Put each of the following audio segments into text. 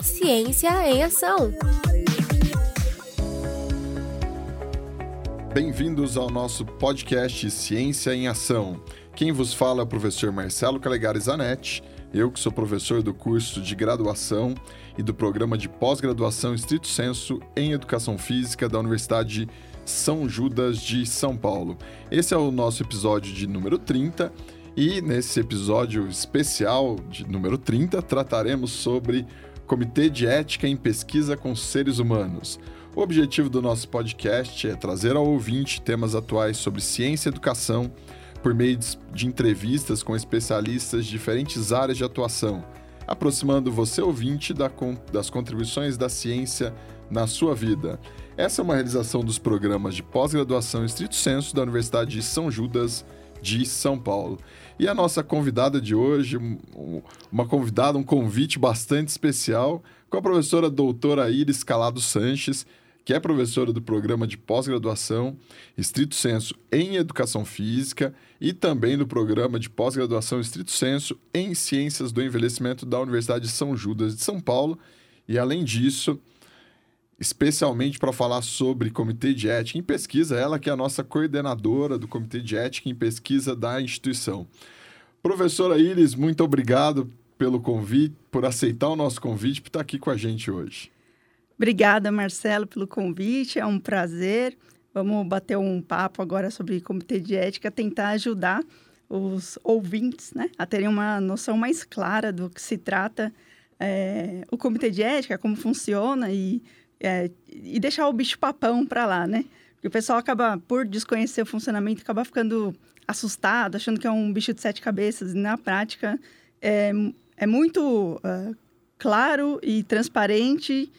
Ciência em Ação. Bem-vindos ao nosso podcast Ciência em Ação. Quem vos fala é o professor Marcelo Calegari Zanetti, eu que sou professor do curso de graduação e do programa de pós-graduação Estrito Senso em Educação Física da Universidade São Judas de São Paulo. Esse é o nosso episódio de número 30 e nesse episódio especial de número 30 trataremos sobre Comitê de Ética em Pesquisa com Seres Humanos. O objetivo do nosso podcast é trazer ao ouvinte temas atuais sobre ciência e educação por meio de entrevistas com especialistas de diferentes áreas de atuação, aproximando você ouvinte das contribuições da ciência na sua vida. Essa é uma realização dos programas de pós-graduação estrito senso da Universidade de São Judas de São Paulo. E a nossa convidada de hoje, uma convidada, um convite bastante especial, com a professora doutora Iris Calado Sanches, que é professora do programa de pós-graduação Estrito Senso em Educação Física e também do programa de pós-graduação Estrito Senso em Ciências do Envelhecimento da Universidade de São Judas de São Paulo. E além disso, especialmente para falar sobre Comitê de Ética em Pesquisa, ela que é a nossa coordenadora do Comitê de Ética em Pesquisa da instituição. Professora Iris, muito obrigado pelo convite, por aceitar o nosso convite, por estar aqui com a gente hoje. Obrigada, Marcelo, pelo convite, é um prazer. Vamos bater um papo agora sobre Comitê de Ética, tentar ajudar os ouvintes né, a terem uma noção mais clara do que se trata é, o Comitê de Ética, como funciona e é, e deixar o bicho papão para lá, né? Porque o pessoal acaba, por desconhecer o funcionamento, acaba ficando assustado, achando que é um bicho de sete cabeças. E na prática, é, é muito uh, claro e transparente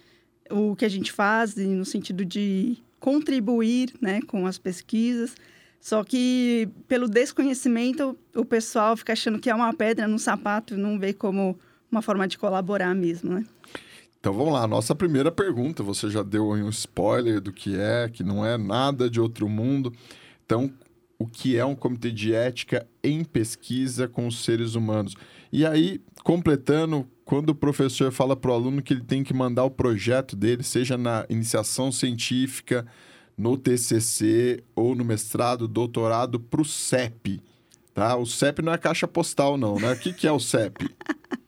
o que a gente faz, no sentido de contribuir né, com as pesquisas. Só que, pelo desconhecimento, o pessoal fica achando que é uma pedra no sapato e não vê como uma forma de colaborar mesmo, né? Então vamos lá, nossa primeira pergunta. Você já deu um spoiler do que é, que não é nada de outro mundo. Então, o que é um comitê de ética em pesquisa com os seres humanos? E aí, completando, quando o professor fala para o aluno que ele tem que mandar o projeto dele, seja na iniciação científica, no TCC ou no mestrado, doutorado, para o CEP. Tá? O CEP não é caixa postal, não, né? O que, que é o CEP?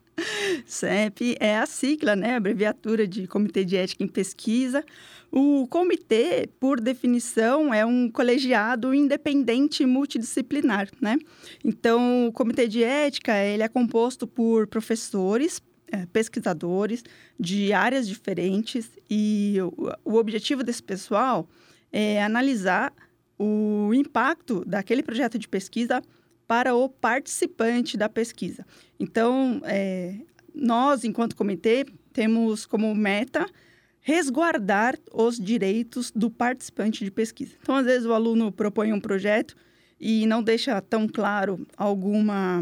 CEP é a sigla, né, abreviatura de Comitê de Ética em Pesquisa. O comitê, por definição, é um colegiado independente multidisciplinar, né? Então, o comitê de ética, ele é composto por professores, é, pesquisadores de áreas diferentes e o objetivo desse pessoal é analisar o impacto daquele projeto de pesquisa para o participante da pesquisa. Então, é, nós, enquanto comitê, temos como meta resguardar os direitos do participante de pesquisa. Então, às vezes, o aluno propõe um projeto e não deixa tão claro alguma,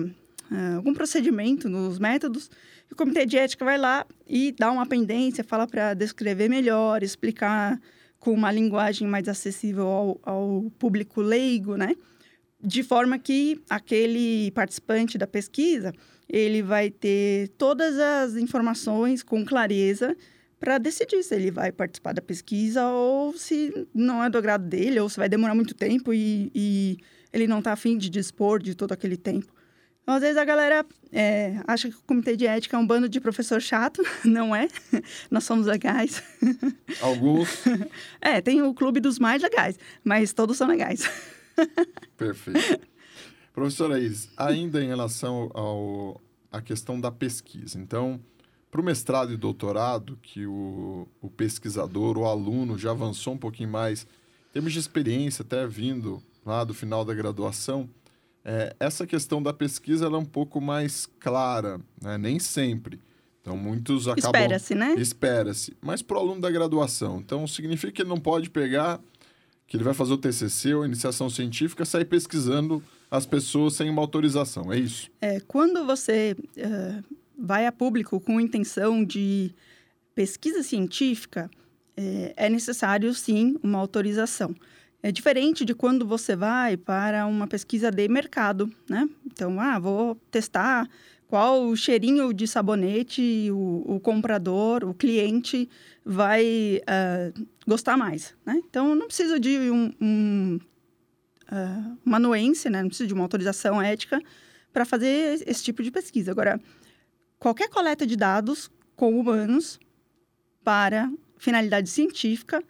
uh, algum procedimento nos métodos, o comitê de ética vai lá e dá uma pendência, fala para descrever melhor, explicar com uma linguagem mais acessível ao, ao público leigo, né? De forma que aquele participante da pesquisa ele vai ter todas as informações com clareza para decidir se ele vai participar da pesquisa ou se não é do agrado dele ou se vai demorar muito tempo e, e ele não está afim de dispor de todo aquele tempo. Então, às vezes a galera é, acha que o comitê de ética é um bando de professor chato, não é? Nós somos legais. Alguns. É, tem o clube dos mais legais, mas todos são legais. Perfeito. Professora Iris, ainda em relação ao, à questão da pesquisa. Então, para o mestrado e doutorado, que o, o pesquisador, o aluno já avançou um pouquinho mais, temos de experiência, até vindo lá do final da graduação, é, essa questão da pesquisa é um pouco mais clara, né? nem sempre. Então, muitos acabam... Espera-se, né? Espera-se. Mas para o aluno da graduação, então significa que ele não pode pegar que ele vai fazer o TCC ou iniciação científica, sair pesquisando as pessoas sem uma autorização, é isso? É, quando você uh, vai a público com intenção de pesquisa científica, é, é necessário sim uma autorização. É diferente de quando você vai para uma pesquisa de mercado, né? Então, ah, vou testar qual o cheirinho de sabonete o, o comprador, o cliente vai uh, gostar mais, né? Então, não precisa de um, um, uh, uma anuência, né? Não precisa de uma autorização ética para fazer esse tipo de pesquisa. Agora, qualquer coleta de dados com humanos para finalidade científica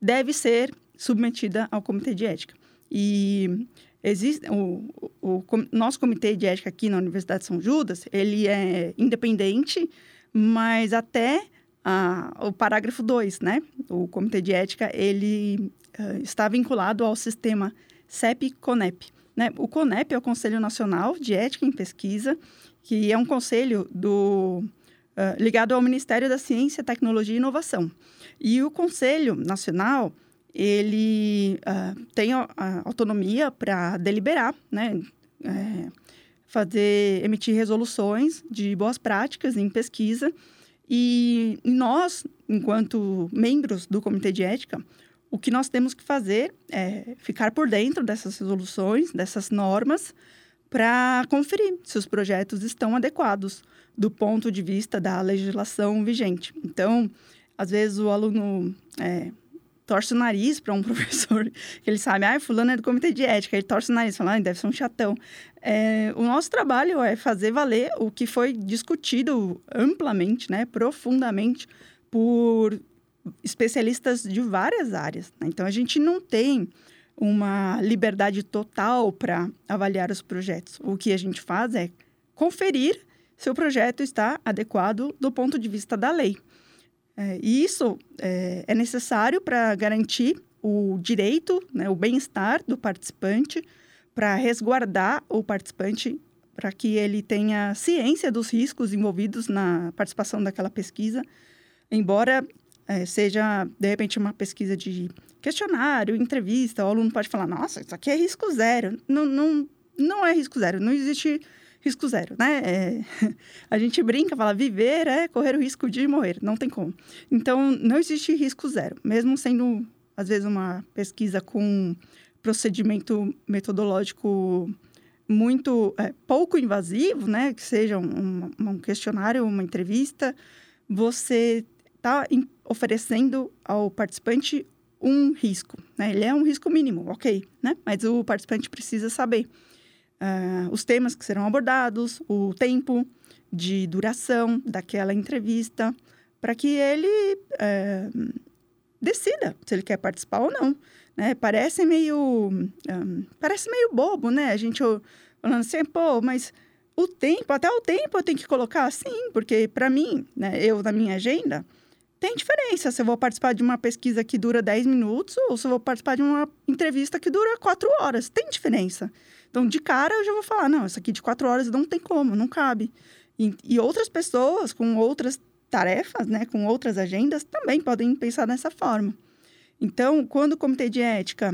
deve ser submetida ao comitê de ética. E existe o, o, o, nosso comitê de ética aqui na Universidade de São Judas, ele é independente, mas até o parágrafo 2, né? O comitê de ética, ele uh, está vinculado ao sistema CEP-CONEP. Né? O CONEP é o Conselho Nacional de Ética em Pesquisa, que é um conselho do, uh, ligado ao Ministério da Ciência, Tecnologia e Inovação. E o Conselho Nacional, ele uh, tem a, a autonomia para deliberar, né? É, fazer, emitir resoluções de boas práticas em pesquisa. E nós, enquanto membros do Comitê de Ética, o que nós temos que fazer é ficar por dentro dessas resoluções, dessas normas, para conferir se os projetos estão adequados do ponto de vista da legislação vigente. Então, às vezes o aluno é, torce o nariz para um professor, que ele sabe, ah, fulano é do comitê de ética, ele torce o nariz, fala, ah, deve ser um chatão. É, o nosso trabalho é fazer valer o que foi discutido amplamente, né, profundamente, por especialistas de várias áreas. Né? Então, a gente não tem uma liberdade total para avaliar os projetos. O que a gente faz é conferir se o projeto está adequado do ponto de vista da lei. É, e isso é, é necessário para garantir o direito, né, o bem-estar do participante, para resguardar o participante, para que ele tenha ciência dos riscos envolvidos na participação daquela pesquisa, embora é, seja, de repente, uma pesquisa de questionário, entrevista, o aluno pode falar, nossa, isso aqui é risco zero. Não, não, não é risco zero, não existe risco zero, né? É, a gente brinca, fala, viver é correr o risco de morrer, não tem como. Então, não existe risco zero, mesmo sendo, às vezes, uma pesquisa com procedimento metodológico muito é, pouco invasivo, né? Que seja um, um questionário, uma entrevista, você está oferecendo ao participante um risco, né? Ele é um risco mínimo, ok, né? Mas o participante precisa saber uh, os temas que serão abordados, o tempo de duração daquela entrevista, para que ele uh, decida se ele quer participar ou não. Né? Parece meio um, parece meio bobo, né? A gente falando assim, pô, mas o tempo, até o tempo eu tenho que colocar assim, porque para mim, né, eu na minha agenda, tem diferença se eu vou participar de uma pesquisa que dura 10 minutos ou se eu vou participar de uma entrevista que dura 4 horas. Tem diferença. Então, de cara, eu já vou falar: não, isso aqui de 4 horas não tem como, não cabe. E, e outras pessoas com outras tarefas, né, com outras agendas, também podem pensar dessa forma. Então, quando o comitê de ética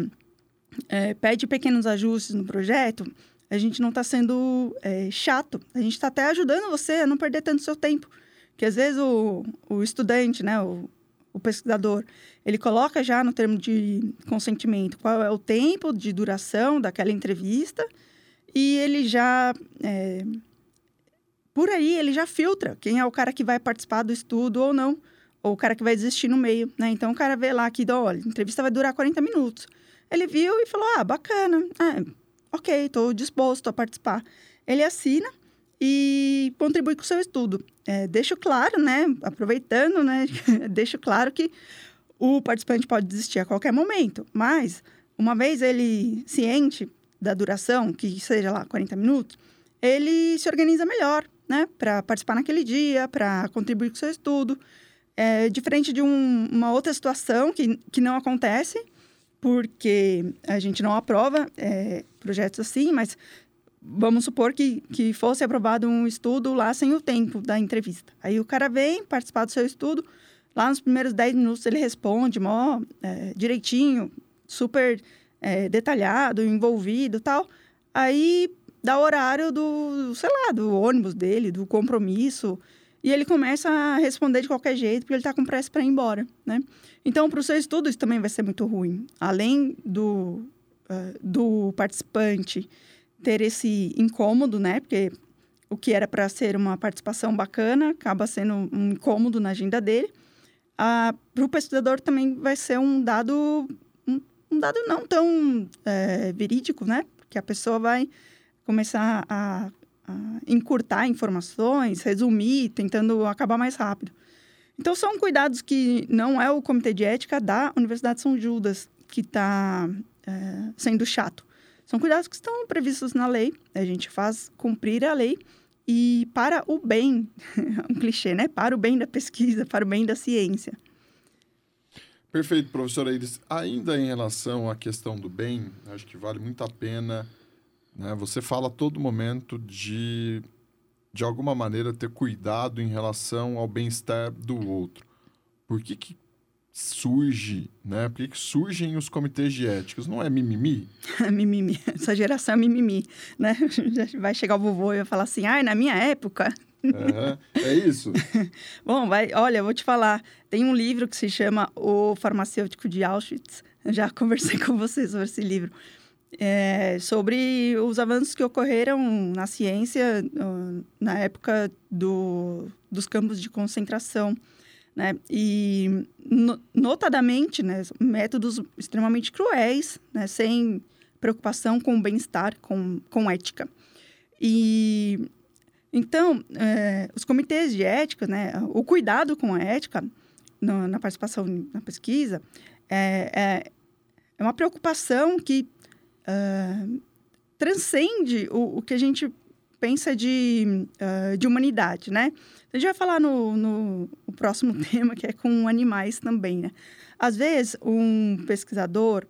é, pede pequenos ajustes no projeto, a gente não está sendo é, chato, a gente está até ajudando você a não perder tanto seu tempo. Que às vezes o, o estudante, né, o, o pesquisador, ele coloca já no termo de consentimento qual é o tempo de duração daquela entrevista e ele já. É, por aí, ele já filtra quem é o cara que vai participar do estudo ou não, ou o cara que vai desistir no meio, né? Então o cara vê lá que, olha, a entrevista vai durar 40 minutos. Ele viu e falou: ah, bacana, ah, ok, estou disposto a participar. Ele assina e contribui com o seu estudo. É, deixo claro, né, aproveitando, né, deixo claro que o participante pode desistir a qualquer momento, mas uma vez ele ciente da duração, que seja lá 40 minutos, ele se organiza melhor, né, para participar naquele dia, para contribuir com o seu estudo. É diferente de um, uma outra situação que, que não acontece, porque a gente não aprova é, projetos assim, mas vamos supor que, que fosse aprovado um estudo lá sem o tempo da entrevista. Aí o cara vem participar do seu estudo, lá nos primeiros 10 minutos ele responde mó, é, direitinho, super é, detalhado, envolvido tal. Aí dá horário do, sei lá, do ônibus dele, do compromisso, e ele começa a responder de qualquer jeito, porque ele está com pressa para ir embora, né? Então, para o seu estudo, isso também vai ser muito ruim. Além do, uh, do participante ter esse incômodo, né? Porque o que era para ser uma participação bacana acaba sendo um incômodo na agenda dele. Ah, para o pesquisador também vai ser um dado, um, dado não tão é, verídico, né? Porque a pessoa vai começar a, a encurtar informações, resumir, tentando acabar mais rápido. Então, são cuidados que não é o Comitê de Ética da Universidade de São Judas que está é, sendo chato. São cuidados que estão previstos na lei, a gente faz cumprir a lei e para o bem, um clichê, né? Para o bem da pesquisa, para o bem da ciência. Perfeito, professor Aires. Ainda em relação à questão do bem, acho que vale muito a pena. Né? Você fala a todo momento de, de alguma maneira, ter cuidado em relação ao bem-estar do outro. Por que, que surge, né? Por que, surgem os comitês de éticos? Não é mimimi? mimimi. Essa geração é mimimi, né? Vai chegar o vovô e vai falar assim, ai, na minha época... Uhum, é isso. Bom, vai, olha, eu vou te falar. Tem um livro que se chama O Farmacêutico de Auschwitz. Eu já conversei com você sobre esse livro. É, sobre os avanços que ocorreram na ciência na época do, dos campos de concentração né? E notadamente, né, métodos extremamente cruéis, né, sem preocupação com o bem-estar, com, com ética. E então, é, os comitês de ética, né, o cuidado com a ética no, na participação na pesquisa é, é, é uma preocupação que uh, transcende o, o, que a gente pensa de, uh, de humanidade, né? A gente vai falar no, no, no próximo tema, que é com animais também, né? Às vezes, um pesquisador...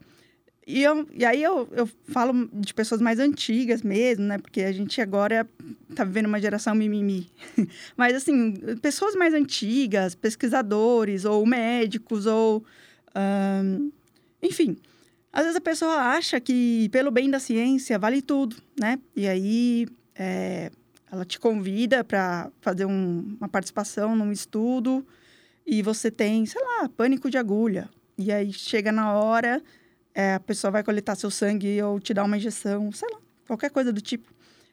E, eu, e aí eu, eu falo de pessoas mais antigas mesmo, né? Porque a gente agora está vivendo uma geração mimimi. Mas, assim, pessoas mais antigas, pesquisadores, ou médicos, ou... Enfim, às vezes a pessoa acha que pelo bem da ciência vale tudo, né? E aí é, ela te convida para fazer um, uma participação num estudo e você tem, sei lá, pânico de agulha. E aí chega na hora, é, a pessoa vai coletar seu sangue ou te dar uma injeção, sei lá, qualquer coisa do tipo.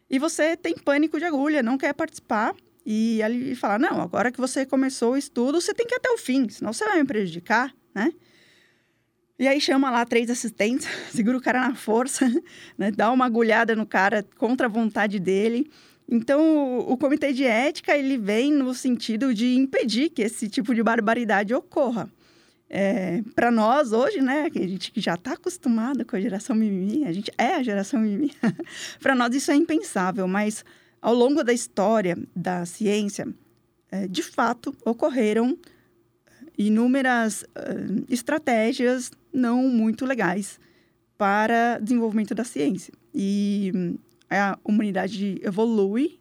E você tem pânico de agulha, não quer participar. E ele fala: Não, agora que você começou o estudo, você tem que ir até o fim, senão você vai me prejudicar, né? E aí chama lá três assistentes, segura o cara na força, né? dá uma agulhada no cara contra a vontade dele. Então, o, comitê de ética, ele vem no sentido de impedir que esse tipo de barbaridade ocorra. É, para nós, hoje, né, a gente que já está acostumado com a geração mimimi, a gente é a geração mimimi, para nós isso é impensável, mas ao longo da história da ciência, é, de fato, ocorreram inúmeras uh, estratégias não muito legais para desenvolvimento da ciência. E a humanidade evolui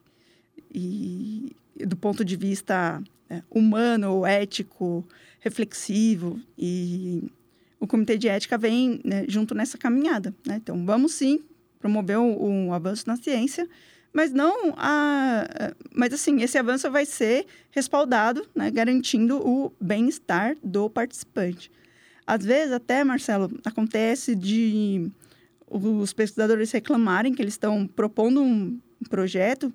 e do ponto de vista é, humano, ético, reflexivo e o comitê de ética vem né, junto nessa caminhada. Né? Então, vamos sim promover um, um, avanço na ciência, mas não a, mas assim esse avanço vai ser respaldado, né, garantindo o bem-estar do participante. Às vezes até Marcelo acontece de os pesquisadores reclamarem que eles estão propondo um projeto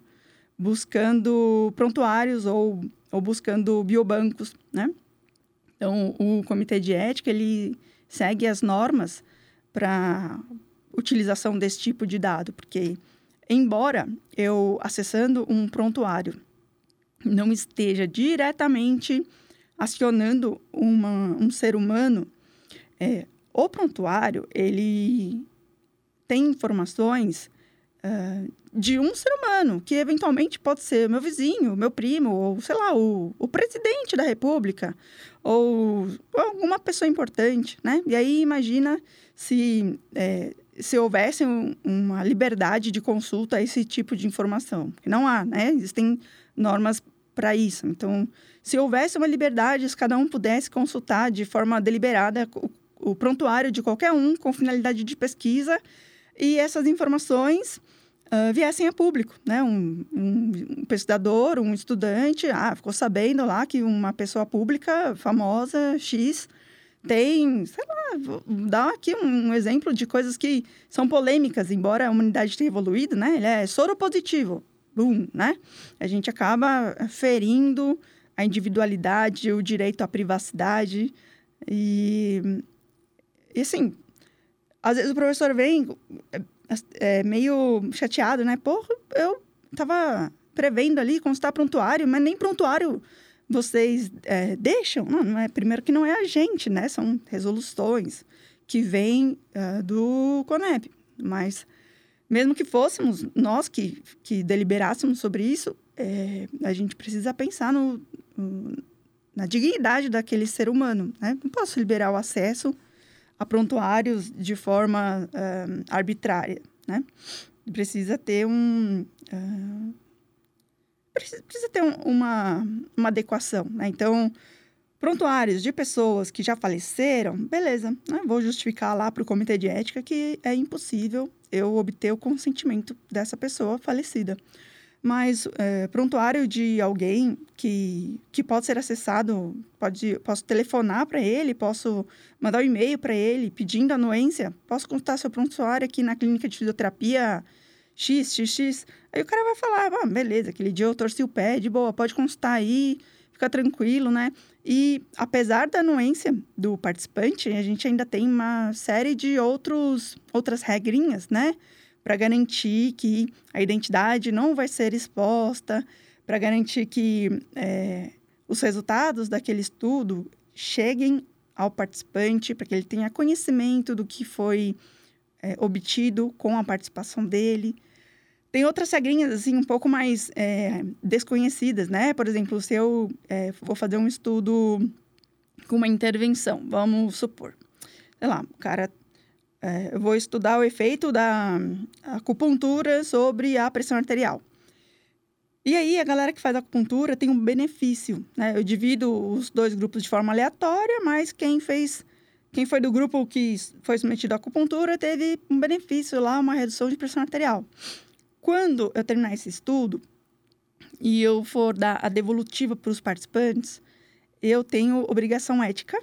buscando prontuários ou, ou buscando biobancos, né? Então, o comitê de ética, ele segue as normas para utilização desse tipo de dado, porque embora eu acessando um prontuário não esteja diretamente acionando uma, um ser humano, é, o prontuário ele tem informações uh, de um ser humano, que eventualmente pode ser meu vizinho, meu primo, ou sei lá, o, o presidente da república, ou, ou alguma pessoa importante, né? E aí imagina se, é, se houvesse um, uma liberdade de consulta a esse tipo de informação. Não há, né? Existem normas para isso. Então, se houvesse uma liberdade, se cada um pudesse consultar de forma deliberada o, o prontuário de qualquer um com finalidade de pesquisa e essas informações uh, viessem a público, né? Um, um, um, pesquisador, um estudante, ah, ficou sabendo lá que uma pessoa pública famosa, X, tem, sei lá, vou dar aqui um exemplo de coisas que são polêmicas, embora a humanidade tenha evoluído, né? Ele é soro positivo. boom, né? A gente acaba ferindo a individualidade, o direito à privacidade. E, e assim, às vezes o professor vem é, é, meio chateado, né? Porra, eu tava prevendo ali constar prontuário, mas nem prontuário vocês é, deixam. Não, não é, primeiro que não é a gente, né? São resoluções que vêm uh, do CONEP. Mas mesmo que fôssemos nós que, que deliberássemos sobre isso, é, a gente precisa pensar no, na dignidade daquele ser humano. Né? Não posso liberar o acesso a prontuários de forma uh, arbitrária. Né? Precisa ter um. Uh, precisa, precisa, ter um, uma, uma adequação. Né? Então, prontuários de pessoas que já faleceram, beleza, né? vou justificar lá para o comitê de ética que é impossível eu obter o consentimento dessa pessoa falecida. Mas é, prontuário de alguém que, que pode ser acessado, pode, posso telefonar para ele, posso mandar um e-mail para ele pedindo anuência, posso consultar seu prontuário aqui na clínica de fisioterapia XXX. Aí o cara vai falar, ah, beleza, aquele dia eu torci o pé, de boa, pode consultar aí, fica tranquilo, né? E apesar da anuência do participante, a gente ainda tem uma série de outros, outras regrinhas, né? Para garantir que a identidade não vai ser exposta, para garantir que é, os resultados daquele estudo cheguem ao participante, para que ele tenha conhecimento do que foi é, obtido com a participação dele. Tem outras regrinhas, assim, um pouco mais é, desconhecidas, né? Por exemplo, se eu é, vou fazer um estudo com uma intervenção, vamos supor. Sei lá, o cara... É, eu vou estudar o efeito da acupuntura sobre a pressão arterial. E aí, a galera que faz acupuntura tem um benefício, né? Eu divido os dois grupos de forma aleatória, mas quem fez... Quem foi do grupo que foi submetido à acupuntura teve um benefício lá, uma redução de pressão arterial. Quando eu terminar esse estudo e eu for dar a devolutiva para os participantes, eu tenho obrigação ética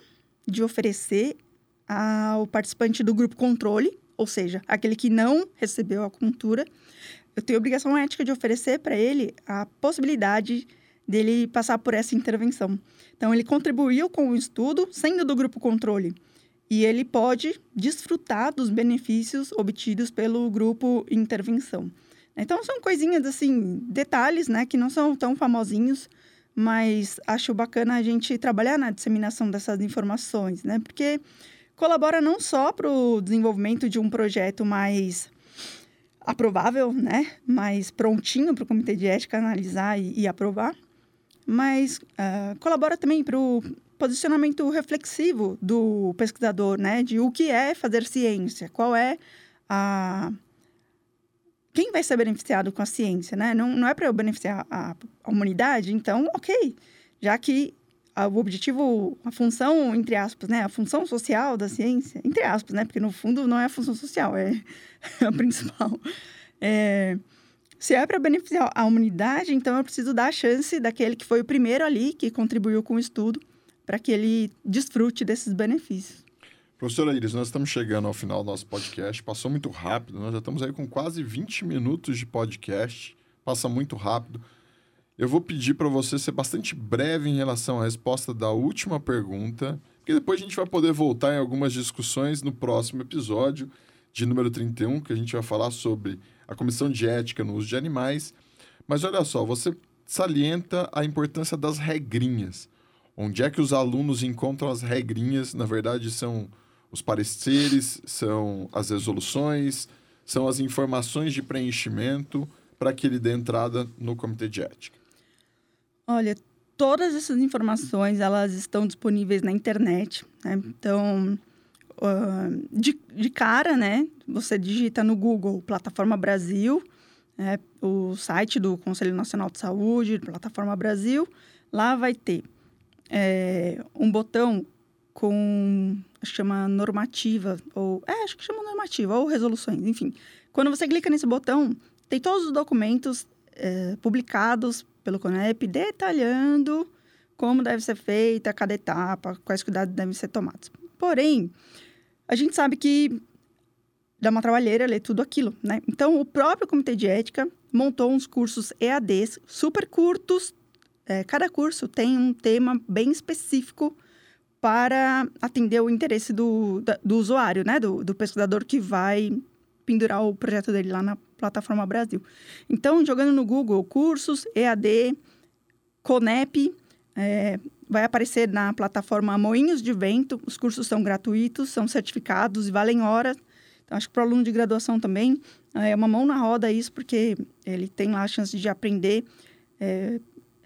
de oferecer ao participante do grupo controle, ou seja, aquele que não recebeu a acupuntura, eu tenho obrigação ética de oferecer para ele a possibilidade dele passar por essa intervenção. Então, ele contribuiu com o estudo, sendo do grupo controle, e ele pode desfrutar dos benefícios obtidos pelo grupo intervenção. Então, são coisinhas, assim, detalhes, né, que não são tão famosinhos, mas acho bacana a gente trabalhar na disseminação dessas informações, né, porque colabora não só para o desenvolvimento de um projeto mais aprovável, né, mais prontinho para o comitê de ética analisar e, e aprovar, mas uh, colabora também para o posicionamento reflexivo do pesquisador, né, de o que é fazer ciência, qual é a quem vai ser beneficiado com a ciência, né? Não, não é para eu beneficiar a, a, humanidade, então, ok. Já que o objetivo, a função, entre aspas, né? A função social da ciência, entre aspas, né? Porque no fundo não é a função social, é a principal. É, se é para beneficiar a humanidade, então eu preciso dar a chance daquele que foi o primeiro ali, que contribuiu com o estudo, para que ele desfrute desses benefícios. Professora Iris, nós estamos chegando ao final do nosso podcast. Passou muito rápido, nós já estamos aí com quase 20 minutos de podcast. Passa muito rápido. Eu vou pedir para você ser bastante breve em relação à resposta da última pergunta, porque depois a gente vai poder voltar em algumas discussões no próximo episódio, de número 31, que a gente vai falar sobre a comissão de ética no uso de animais. Mas olha só, você salienta a importância das regrinhas. Onde é que os alunos encontram as regrinhas? Na verdade, são os pareceres, são as resoluções, são as informações de preenchimento para que ele dê entrada no comitê de ética? Olha, todas essas informações elas estão disponíveis na internet. Né? Então, uh, de, de cara, né? Você digita no Google Plataforma Brasil, né? o site do Conselho Nacional de Saúde, Plataforma Brasil. Lá vai ter é, um botão com chama normativa ou é, acho que chama normativa ou resoluções, enfim. Quando você clica nesse botão, tem todos os documentos é, publicados pelo CONEP detalhando como deve ser feita cada etapa, quais cuidados devem ser tomados. Porém, a gente sabe que dá uma trabalheira ler tudo aquilo, né? Então, o próprio Comitê de Ética montou uns cursos EADs super curtos. É, cada curso tem um tema bem específico para atender o interesse do, do usuário, né? Do, do pesquisador que vai pendurar o projeto dele lá na plataforma Brasil. Então, jogando no Google cursos, EAD, CONEP, é, vai aparecer na plataforma Moinhos de Vento. Os cursos são gratuitos, são certificados e valem horas. Então, acho que para o aluno de graduação também é uma mão na roda isso, porque ele tem lá a chance de aprender é,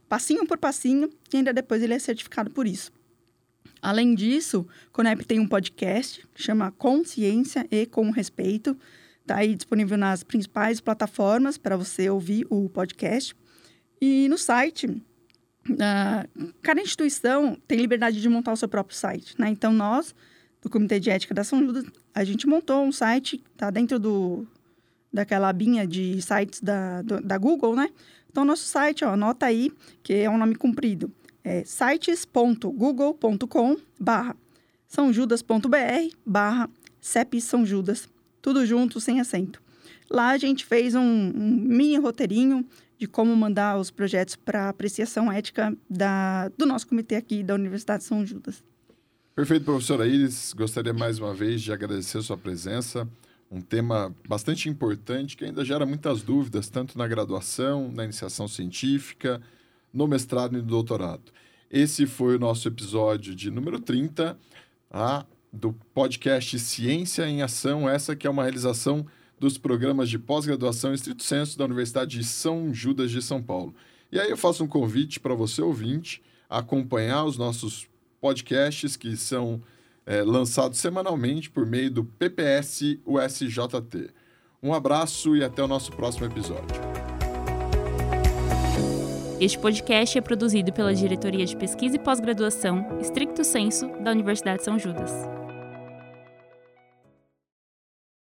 passinho por passinho e ainda depois ele é certificado por isso. Além disso, Conep tem um podcast, chama Consciência e Com Respeito. Está aí disponível nas principais plataformas para você ouvir o podcast. E no site, uh, cada instituição tem liberdade de montar o seu próprio site. Né? Então, nós, do Comitê de Ética da São Judas, a gente montou um site, está dentro do, daquela abinha de sites da, do, da Google, né? Então, nosso site, ó, anota aí, que é um nome comprido é sites.google.com barra sãojudas.br barra CEP São Judas. Tudo junto, sem acento. Lá a gente fez um, um mini roteirinho de como mandar os projetos para apreciação ética da, do nosso comitê aqui da Universidade de São Judas. Perfeito, professora Iris. Gostaria mais uma vez de agradecer a sua presença. Um tema bastante importante que ainda gera muitas dúvidas, tanto na graduação, na iniciação científica, no mestrado e no doutorado. Esse foi o nosso episódio de número 30 tá? Do podcast Ciência em Ação, essa que é uma realização dos programas de pós-graduação estrito senso da Universidade de São Judas de São Paulo. E aí eu faço um convite para você, ouvinte, acompanhar os nossos podcasts que são é, lançados semanalmente por meio do PPS USJT. Um abraço e até o nosso próximo episódio. Este podcast é produzido pela Diretoria de Pesquisa e Pós-Graduação, Stricto Senso, da Universidade de São Judas.